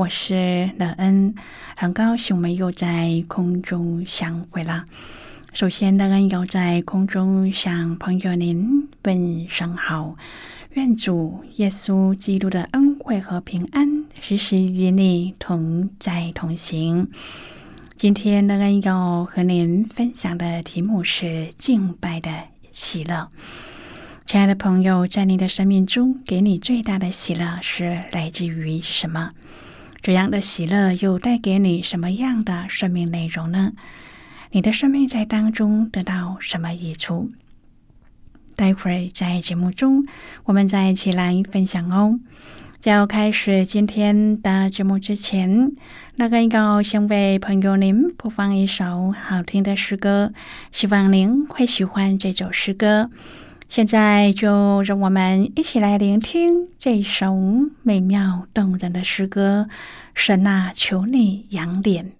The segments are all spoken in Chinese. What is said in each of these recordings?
我是乐恩，很高兴我们又在空中相会了。首先，乐恩要在空中向朋友您问声好，愿主耶稣基督的恩惠和平安时时与你同在同行。今天，乐恩要和您分享的题目是敬拜的喜乐。亲爱的朋友，在你的生命中，给你最大的喜乐是来自于什么？这样的喜乐又带给你什么样的生命内容呢？你的生命在当中得到什么益处？待会儿在节目中，我们再一起来分享哦。在要开始今天的节目之前，那个要先为朋友您播放一首好听的诗歌，希望您会喜欢这首诗歌。现在就让我们一起来聆听这首美妙动人的诗歌。神啊，求你扬脸。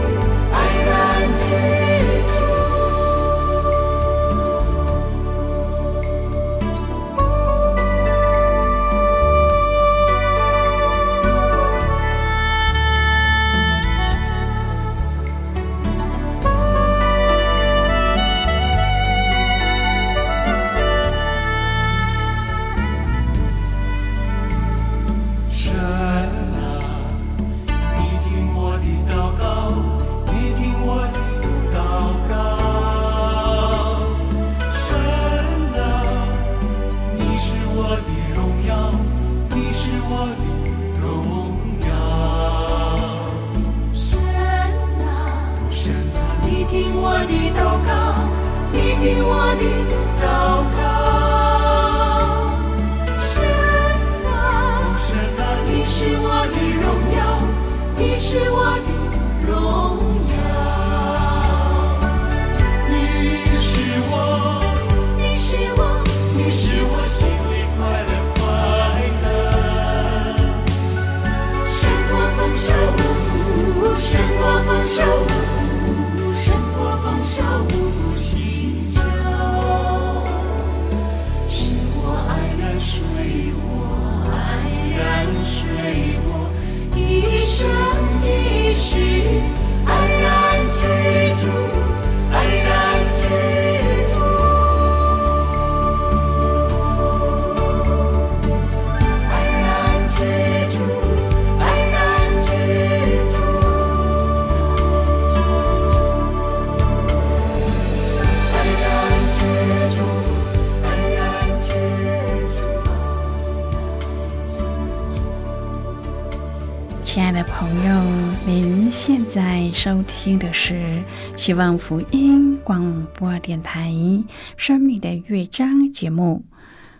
您现在收听的是希望福音广播电台《生命的乐章》节目。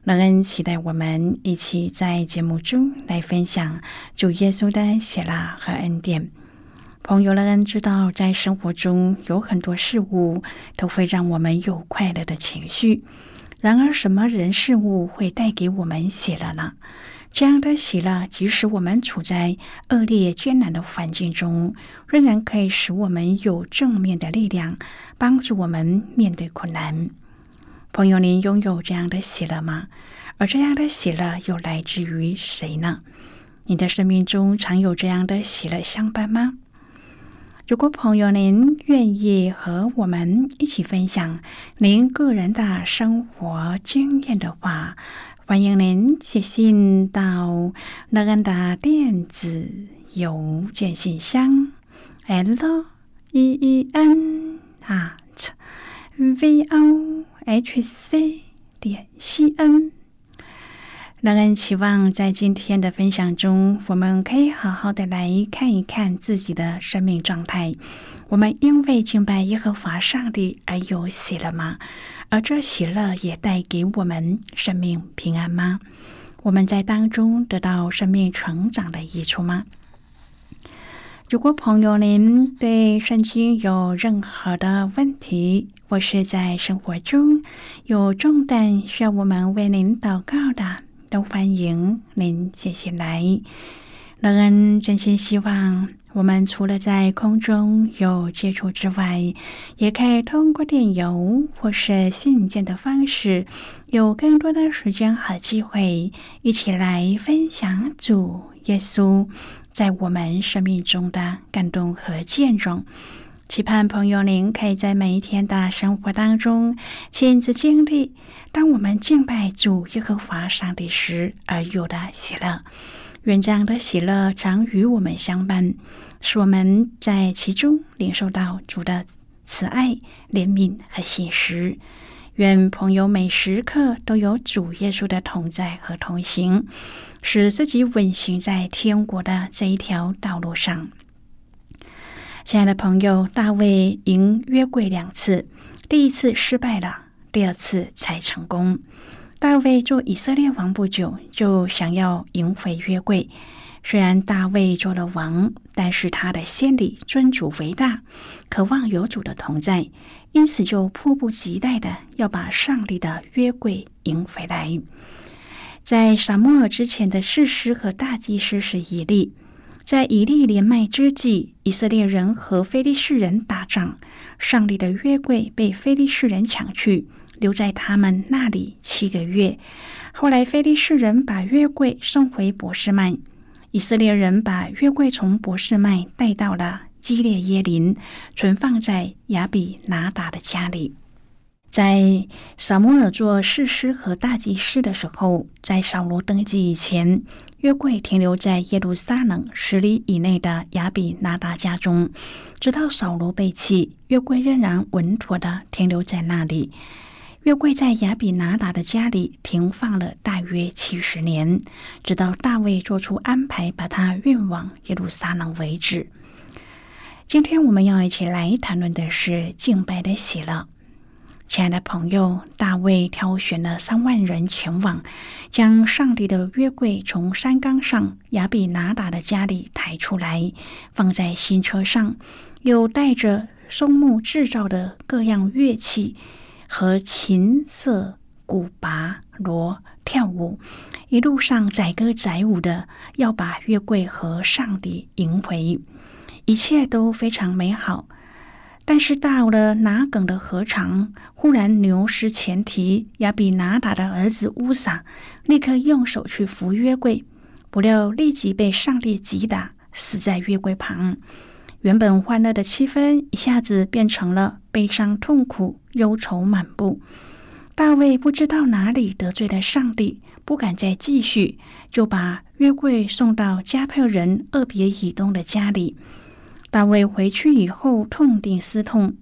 乐恩期待我们一起在节目中来分享主耶稣的喜乐和恩典。朋友，乐恩知道，在生活中有很多事物都会让我们有快乐的情绪。然而，什么人事物会带给我们喜乐呢？这样的喜乐，即使我们处在恶劣艰难的环境中，仍然可以使我们有正面的力量，帮助我们面对困难。朋友，您拥有这样的喜乐吗？而这样的喜乐又来自于谁呢？你的生命中常有这样的喜乐相伴吗？如果朋友您愿意和我们一起分享您个人的生活经验的话，欢迎您写信到乐安的电子邮件信箱：l e e n at v o h c 点 c n。乐恩期望在今天的分享中，我们可以好好的来看一看自己的生命状态。我们因为敬拜耶和华上帝而有喜了吗？而这喜乐也带给我们生命平安吗？我们在当中得到生命成长的益处吗？如果朋友您对圣经有任何的问题，或是在生活中有重担需要我们为您祷告的，都欢迎您写信来。乐恩真心希望。我们除了在空中有接触之外，也可以通过电邮或是信件的方式，有更多的时间和机会，一起来分享主耶稣在我们生命中的感动和见证。期盼朋友您可以在每一天的生活当中亲自经历，当我们敬拜主耶和华上帝时而有的喜乐。愿这样的喜乐常与我们相伴，使我们在其中领受到主的慈爱、怜悯和信实。愿朋友每时刻都有主耶稣的同在和同行，使自己稳行在天国的这一条道路上。亲爱的朋友，大卫赢约柜两次，第一次失败了，第二次才成功。大卫做以色列王不久，就想要赢回约柜。虽然大卫做了王，但是他的心里尊主为大，渴望有主的同在，因此就迫不及待的要把上帝的约柜赢回来。在撒母耳之前的士师和大祭司是以利，在以利连麦之际，以色列人和非利士人打仗，上帝的约柜被非利士人抢去。留在他们那里七个月。后来，菲利士人把约柜送回博士麦，以色列人把约柜从博士麦带到了基列耶林，存放在亚比拿达的家里。在撒摩尔做士师和大祭司的时候，在扫罗登基以前，约柜停留在耶路撒冷十里以内的亚比拿达家中，直到扫罗被弃，约柜仍然稳妥的停留在那里。约柜在亚比拿达的家里停放了大约七十年，直到大卫做出安排，把它运往耶路撒冷为止。今天我们要一起来谈论的是敬拜的喜乐。亲爱的朋友，大卫挑选了三万人前往，将上帝的约柜从山冈上亚比拿达的家里抬出来，放在新车上，又带着松木制造的各样乐器。和琴瑟、鼓、拔、锣跳舞，一路上载歌载舞的，要把月桂和上帝迎回，一切都非常美好。但是到了拿梗的河床，忽然牛失前蹄，亚比拿达的儿子乌撒立刻用手去扶约柜，不料立即被上帝击打，死在约柜旁。原本欢乐的气氛一下子变成了悲伤、痛苦、忧愁满布。大卫不知道哪里得罪了上帝，不敢再继续，就把约柜送到加特人厄别以东的家里。大卫回去以后痛定思痛，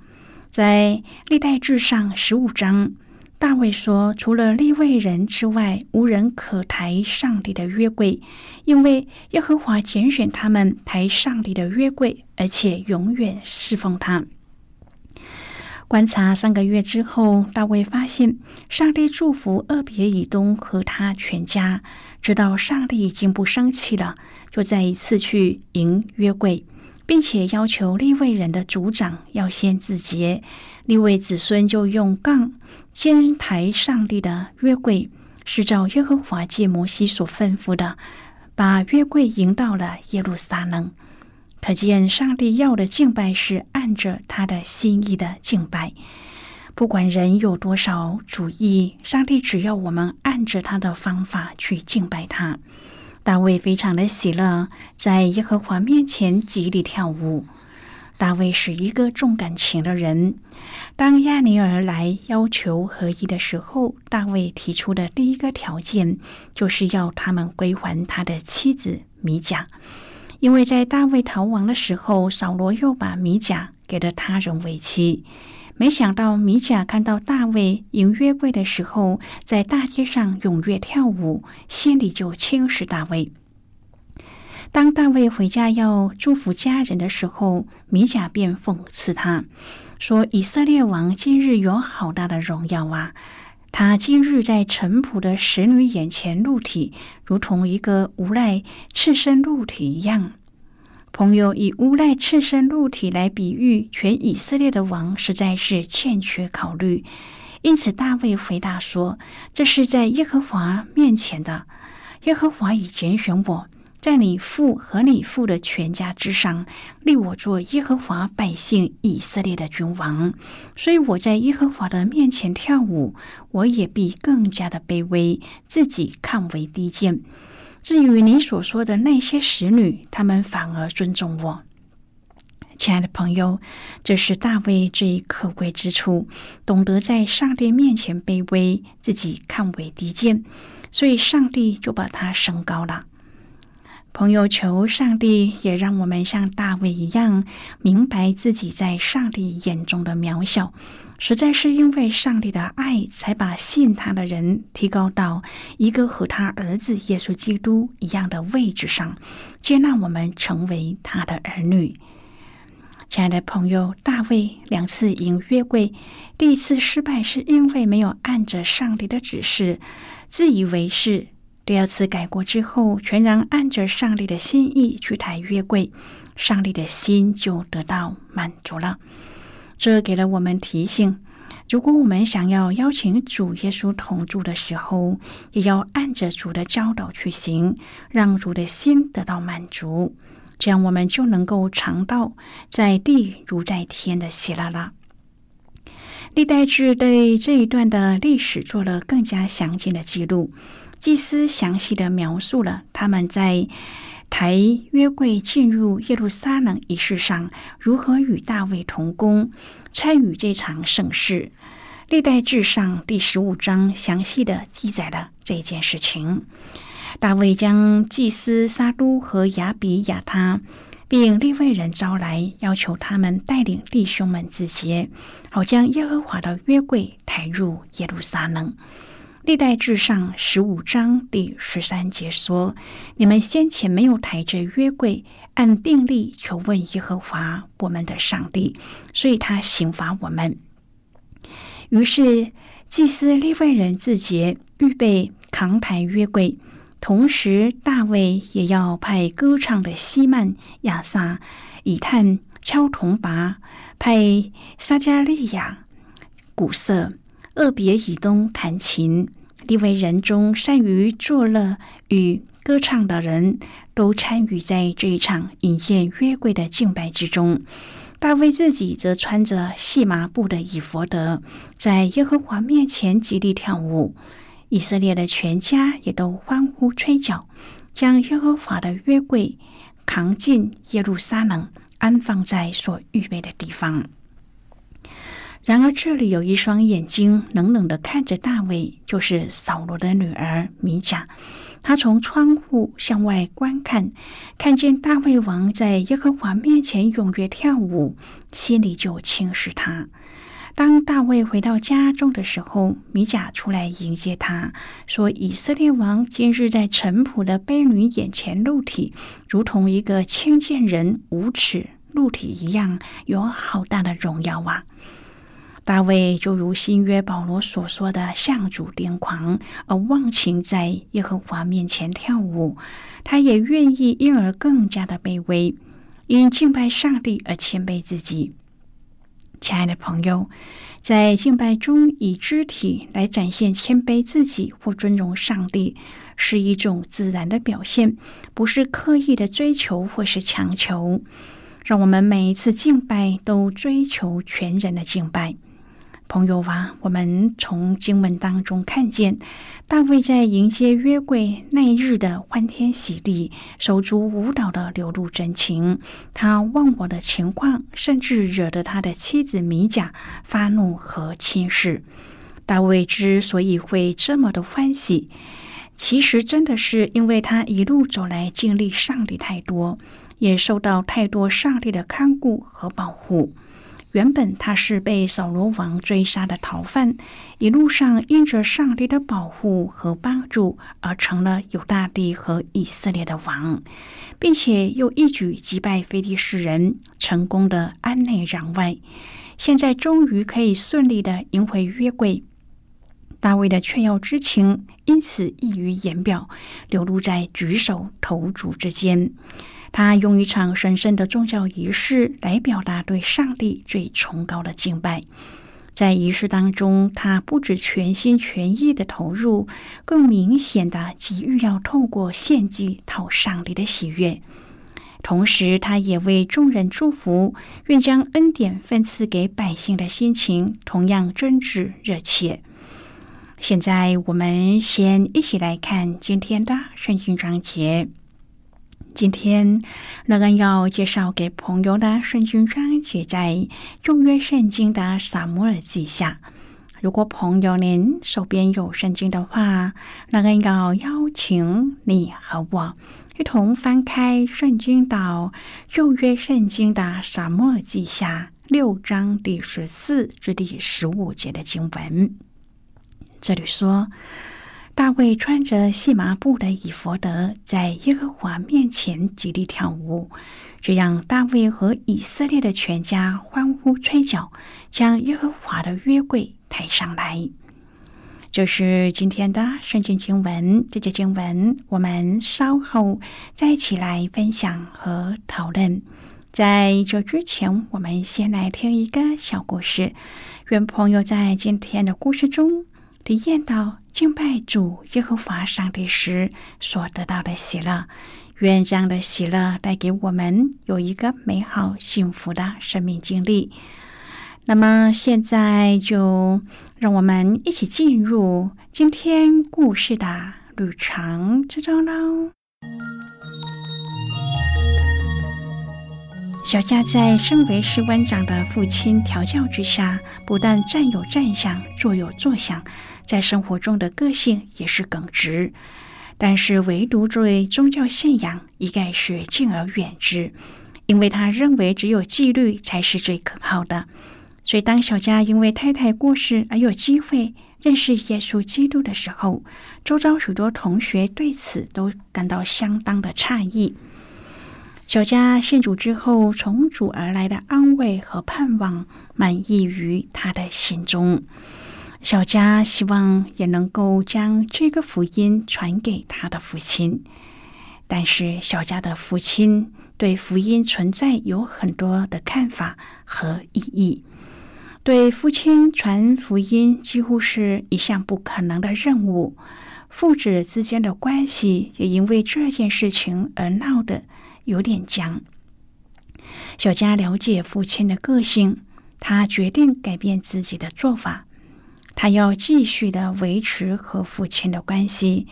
在历代志上十五章大卫说：“除了立位人之外，无人可抬上帝的约柜，因为耶和华拣选他们抬上帝的约柜，而且永远侍奉他。”观察三个月之后，大卫发现上帝祝福厄别以东和他全家，知道上帝已经不生气了，就再一次去迎约柜。并且要求立位人的族长要先自洁，立位子孙就用杠肩抬上帝的约柜，是照耶和华借摩西所吩咐的，把约柜迎到了耶路撒冷。可见上帝要的敬拜是按着他的心意的敬拜，不管人有多少主意，上帝只要我们按着他的方法去敬拜他。大卫非常的喜乐，在耶和华面前极力跳舞。大卫是一个重感情的人。当亚尼尔来要求合一的时候，大卫提出的第一个条件就是要他们归还他的妻子米甲，因为在大卫逃亡的时候，扫罗又把米甲给了他人为妻。没想到米甲看到大卫迎约柜的时候，在大街上踊跃跳舞，心里就轻视大卫。当大卫回家要祝福家人的时候，米甲便讽刺他说：“以色列王今日有好大的荣耀啊！他今日在臣仆的使女眼前露体，如同一个无赖赤身露体一样。”朋友以无赖赤身露体来比喻全以色列的王，实在是欠缺考虑。因此，大卫回答说：“这是在耶和华面前的。耶和华已拣选我，在你父和你父的全家之上，立我做耶和华百姓以色列的君王。所以我在耶和华的面前跳舞，我也必更加的卑微，自己看为低贱。”至于你所说的那些使女，他们反而尊重我。亲爱的朋友，这是大卫最可贵之处，懂得在上帝面前卑微，自己看为低贱，所以上帝就把他升高了。朋友，求上帝也让我们像大卫一样，明白自己在上帝眼中的渺小。实在是因为上帝的爱，才把信他的人提高到一个和他儿子耶稣基督一样的位置上，接纳我们成为他的儿女。亲爱的朋友，大卫两次迎约柜，第一次失败是因为没有按着上帝的指示，自以为是；第二次改过之后，全然按着上帝的心意去抬约柜，上帝的心就得到满足了。这给了我们提醒：如果我们想要邀请主耶稣同住的时候，也要按着主的教导去行，让主的心得到满足，这样我们就能够尝到在地如在天的喜乐了。历代志对这一段的历史做了更加详尽的记录，祭司详细的描述了他们在。抬约柜进入耶路撒冷仪式上，如何与大卫同工参与这场盛事？历代志上第十五章详细的记载了这件事情。大卫将祭司撒都和亚比亚他，并立位人招来，要求他们带领弟兄们自洁，好将耶和华的约柜抬入耶路撒冷。历代志上十五章第十三节说：“你们先前没有抬着约柜，按定例求问耶和华我们的上帝，所以他刑罚我们。”于是祭司利未人自洁，预备扛抬约柜。同时，大卫也要派歌唱的西曼、亚萨、以探敲铜拔，派撒加利亚、鼓瑟。厄别以东弹琴，利为人中善于作乐与歌唱的人都参与在这一场引荐约柜的敬拜之中。大卫自己则穿着细麻布的以佛德，在耶和华面前极力跳舞。以色列的全家也都欢呼吹角，将耶和华的约柜扛进耶路撒冷，安放在所预备的地方。然而，这里有一双眼睛冷冷的看着大卫，就是扫罗的女儿米甲。她从窗户向外观看，看见大卫王在耶和华面前踊跃跳舞，心里就轻视他。当大卫回到家中的时候，米甲出来迎接他，说：“以色列王今日在臣仆的婢女眼前露体，如同一个轻贱人无耻露体一样，有好大的荣耀啊！”大卫就如新约保罗所说的，向主癫狂，而忘情在耶和华面前跳舞。他也愿意因而更加的卑微，因敬拜上帝而谦卑自己。亲爱的朋友，在敬拜中以肢体来展现谦卑自己或尊荣上帝，是一种自然的表现，不是刻意的追求或是强求。让我们每一次敬拜都追求全人的敬拜。朋友啊，我们从经文当中看见，大卫在迎接约柜那一日的欢天喜地、手足舞蹈的流露真情。他忘我的情况，甚至惹得他的妻子米甲发怒和轻视。大卫之所以会这么的欢喜，其实真的是因为他一路走来经历上帝太多，也受到太多上帝的看顾和保护。原本他是被扫罗王追杀的逃犯，一路上因着上帝的保护和帮助，而成了犹大地和以色列的王，并且又一举击败非利士人，成功的安内攘外。现在终于可以顺利的赢回约柜。大卫的劝耀之情因此溢于言表，流露在举手投足之间。他用一场神圣的宗教仪式来表达对上帝最崇高的敬拜。在仪式当中，他不止全心全意的投入，更明显的急于要透过献祭讨上帝的喜悦。同时，他也为众人祝福，愿将恩典分赐给百姓的心情同样真挚热切。现在，我们先一起来看今天的圣经章节。今天，乐恩要介绍给朋友的圣经章节在旧约圣经的撒母耳记下。如果朋友您手边有圣经的话，乐恩要邀请你和我一同翻开圣经到旧约圣经的撒母耳记下六章第十四至第十五节的经文。这里说。大卫穿着细麻布的以弗德，在耶和华面前极力跳舞。这样，大卫和以色列的全家欢呼吹角，将耶和华的约柜抬上来。这是今天的圣经经文。这节经文我们稍后再一起来分享和讨论。在这之前，我们先来听一个小故事。愿朋友在今天的故事中。体验到敬拜主耶和华上帝时所得到的喜乐，愿这样的喜乐带给我们有一个美好幸福的生命经历。那么，现在就让我们一起进入今天故事的旅程之中喽。小夏在身为士官长的父亲调教之下，不但站有站相，坐有坐相。在生活中的个性也是耿直，但是唯独对宗教信仰一概是敬而远之，因为他认为只有纪律才是最可靠的。所以，当小佳因为太太过世而有机会认识耶稣基督的时候，周遭许多同学对此都感到相当的诧异。小佳信主之后，从主而来的安慰和盼望满溢于他的心中。小佳希望也能够将这个福音传给他的父亲，但是小佳的父亲对福音存在有很多的看法和意义，对父亲传福音几乎是一项不可能的任务。父子之间的关系也因为这件事情而闹得有点僵。小佳了解父亲的个性，他决定改变自己的做法。他要继续的维持和父亲的关系，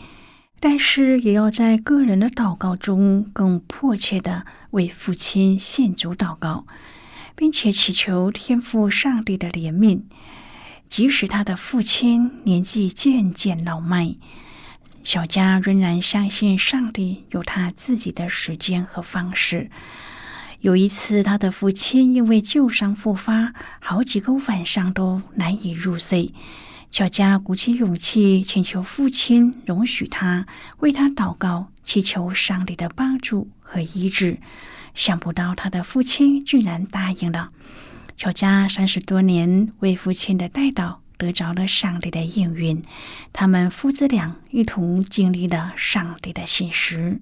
但是也要在个人的祷告中更迫切的为父亲献主祷告，并且祈求天父上帝的怜悯。即使他的父亲年纪渐渐老迈，小佳仍然相信上帝有他自己的时间和方式，有一次，他的父亲因为旧伤复发，好几个晚上都难以入睡。小佳鼓起勇气，请求父亲容许他为他祷告，祈求上帝的帮助和医治。想不到他的父亲居然答应了。小佳三十多年为父亲的带祷得着了上帝的应允，他们父子俩一同经历了上帝的信实。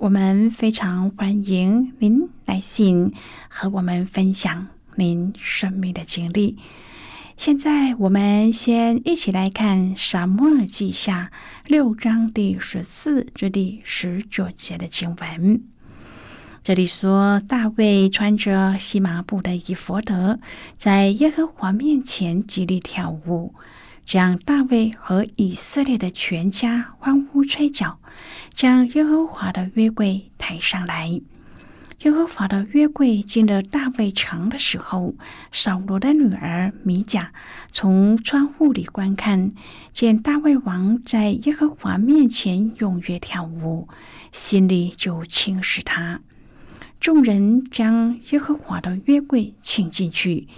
我们非常欢迎您来信和我们分享您生命的经历。现在，我们先一起来看《沙漠记下》六章第十四至第十九节的经文。这里说，大卫穿着细麻布的以弗德，在耶和华面前极力跳舞。将大卫和以色列的全家欢呼吹角，将耶和华的约柜抬上来。耶和华的约柜进了大卫城的时候，扫罗的女儿米甲从窗户里观看，见大卫王在耶和华面前踊跃跳舞，心里就轻视他。众人将耶和华的约柜请进去，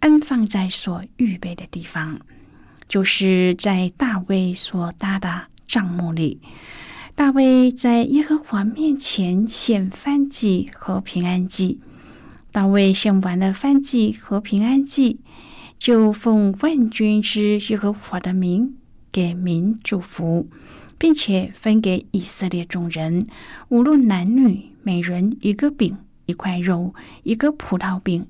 安放在所预备的地方。就是在大卫所搭的帐幕里，大卫在耶和华面前献燔祭和平安祭。大卫献完了燔祭和平安祭，就奉万军之耶和华的名给民祝福，并且分给以色列众人，无论男女，每人一个饼、一块肉、一个葡萄饼。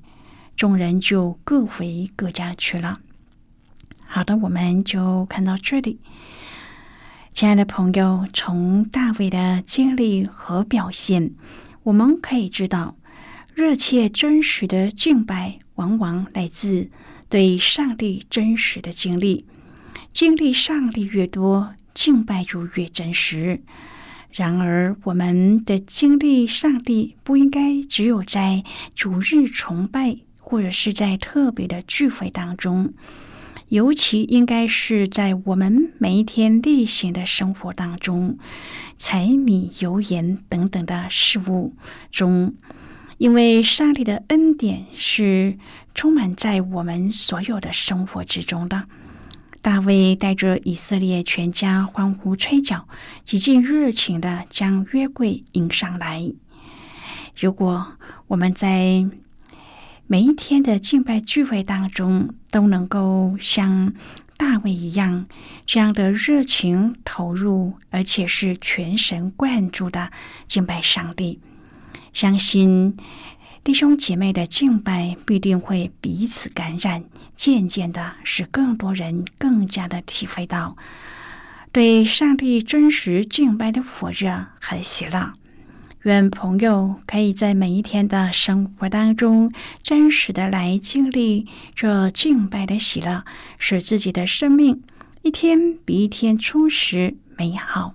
众人就各回各家去了。好的，我们就看到这里。亲爱的朋友，从大卫的经历和表现，我们可以知道，热切真实的敬拜往往来自对上帝真实的经历。经历上帝越多，敬拜就越真实。然而，我们的经历上帝不应该只有在主日崇拜，或者是在特别的聚会当中。尤其应该是在我们每一天例行的生活当中，柴米油盐等等的事物中，因为上帝的恩典是充满在我们所有的生活之中的。大卫带着以色列全家欢呼吹角，极尽热情的将约柜迎上来。如果我们在每一天的敬拜聚会当中，都能够像大卫一样，这样的热情投入，而且是全神贯注的敬拜上帝。相信弟兄姐妹的敬拜必定会彼此感染，渐渐的使更多人更加的体会到对上帝真实敬拜的火热和喜乐。愿朋友可以在每一天的生活当中，真实的来经历这敬拜的喜乐，使自己的生命一天比一天充实美好。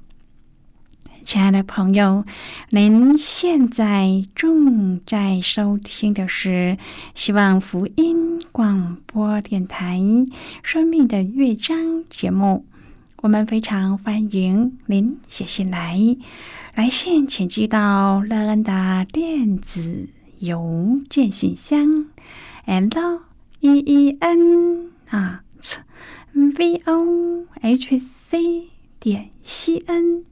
亲爱的朋友，您现在正在收听的是希望福音广播电台《生命的乐章》节目。我们非常欢迎您写信来。来信请寄到乐恩的电子邮件信箱，l e e n 啊，v o h c 点 c n。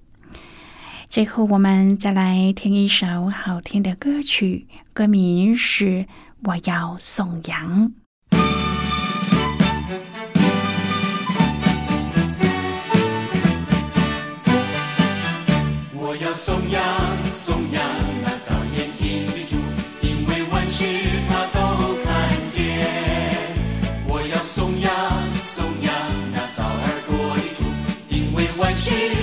最后，我们再来听一首好听的歌曲，歌名是《我要颂扬》。我要颂扬颂扬那造眼睛的主，因为万事他都看见。我要颂扬颂扬那造耳朵的主，因为万事。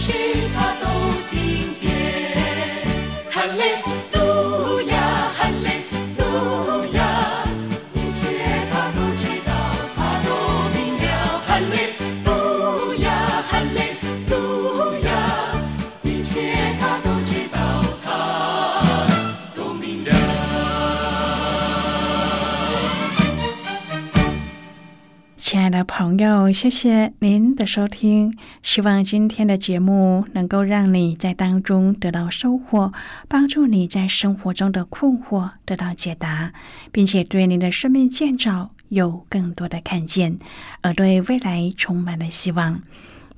事他都听见。哈利朋友，谢谢您的收听。希望今天的节目能够让你在当中得到收获，帮助你在生活中的困惑得到解答，并且对您的生命建造有更多的看见，而对未来充满了希望。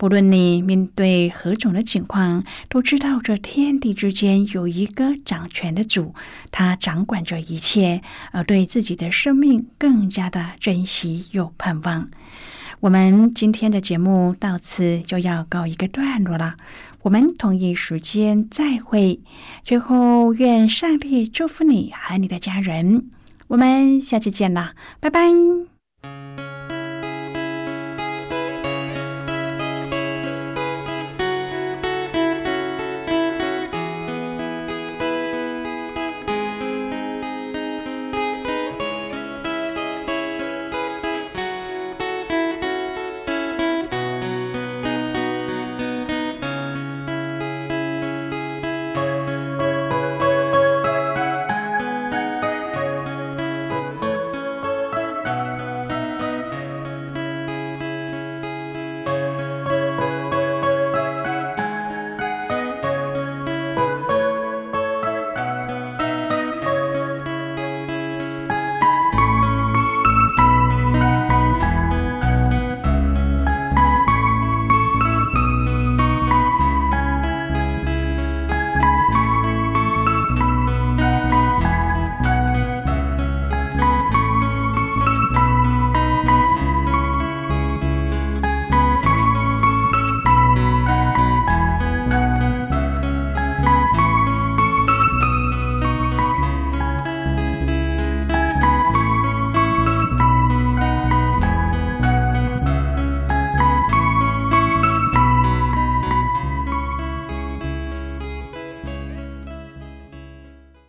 不论你面对何种的情况，都知道这天地之间有一个掌权的主，他掌管着一切，而对自己的生命更加的珍惜又盼望。我们今天的节目到此就要告一个段落了，我们同一时间再会。最后，愿上帝祝福你和你的家人，我们下期见啦，拜拜。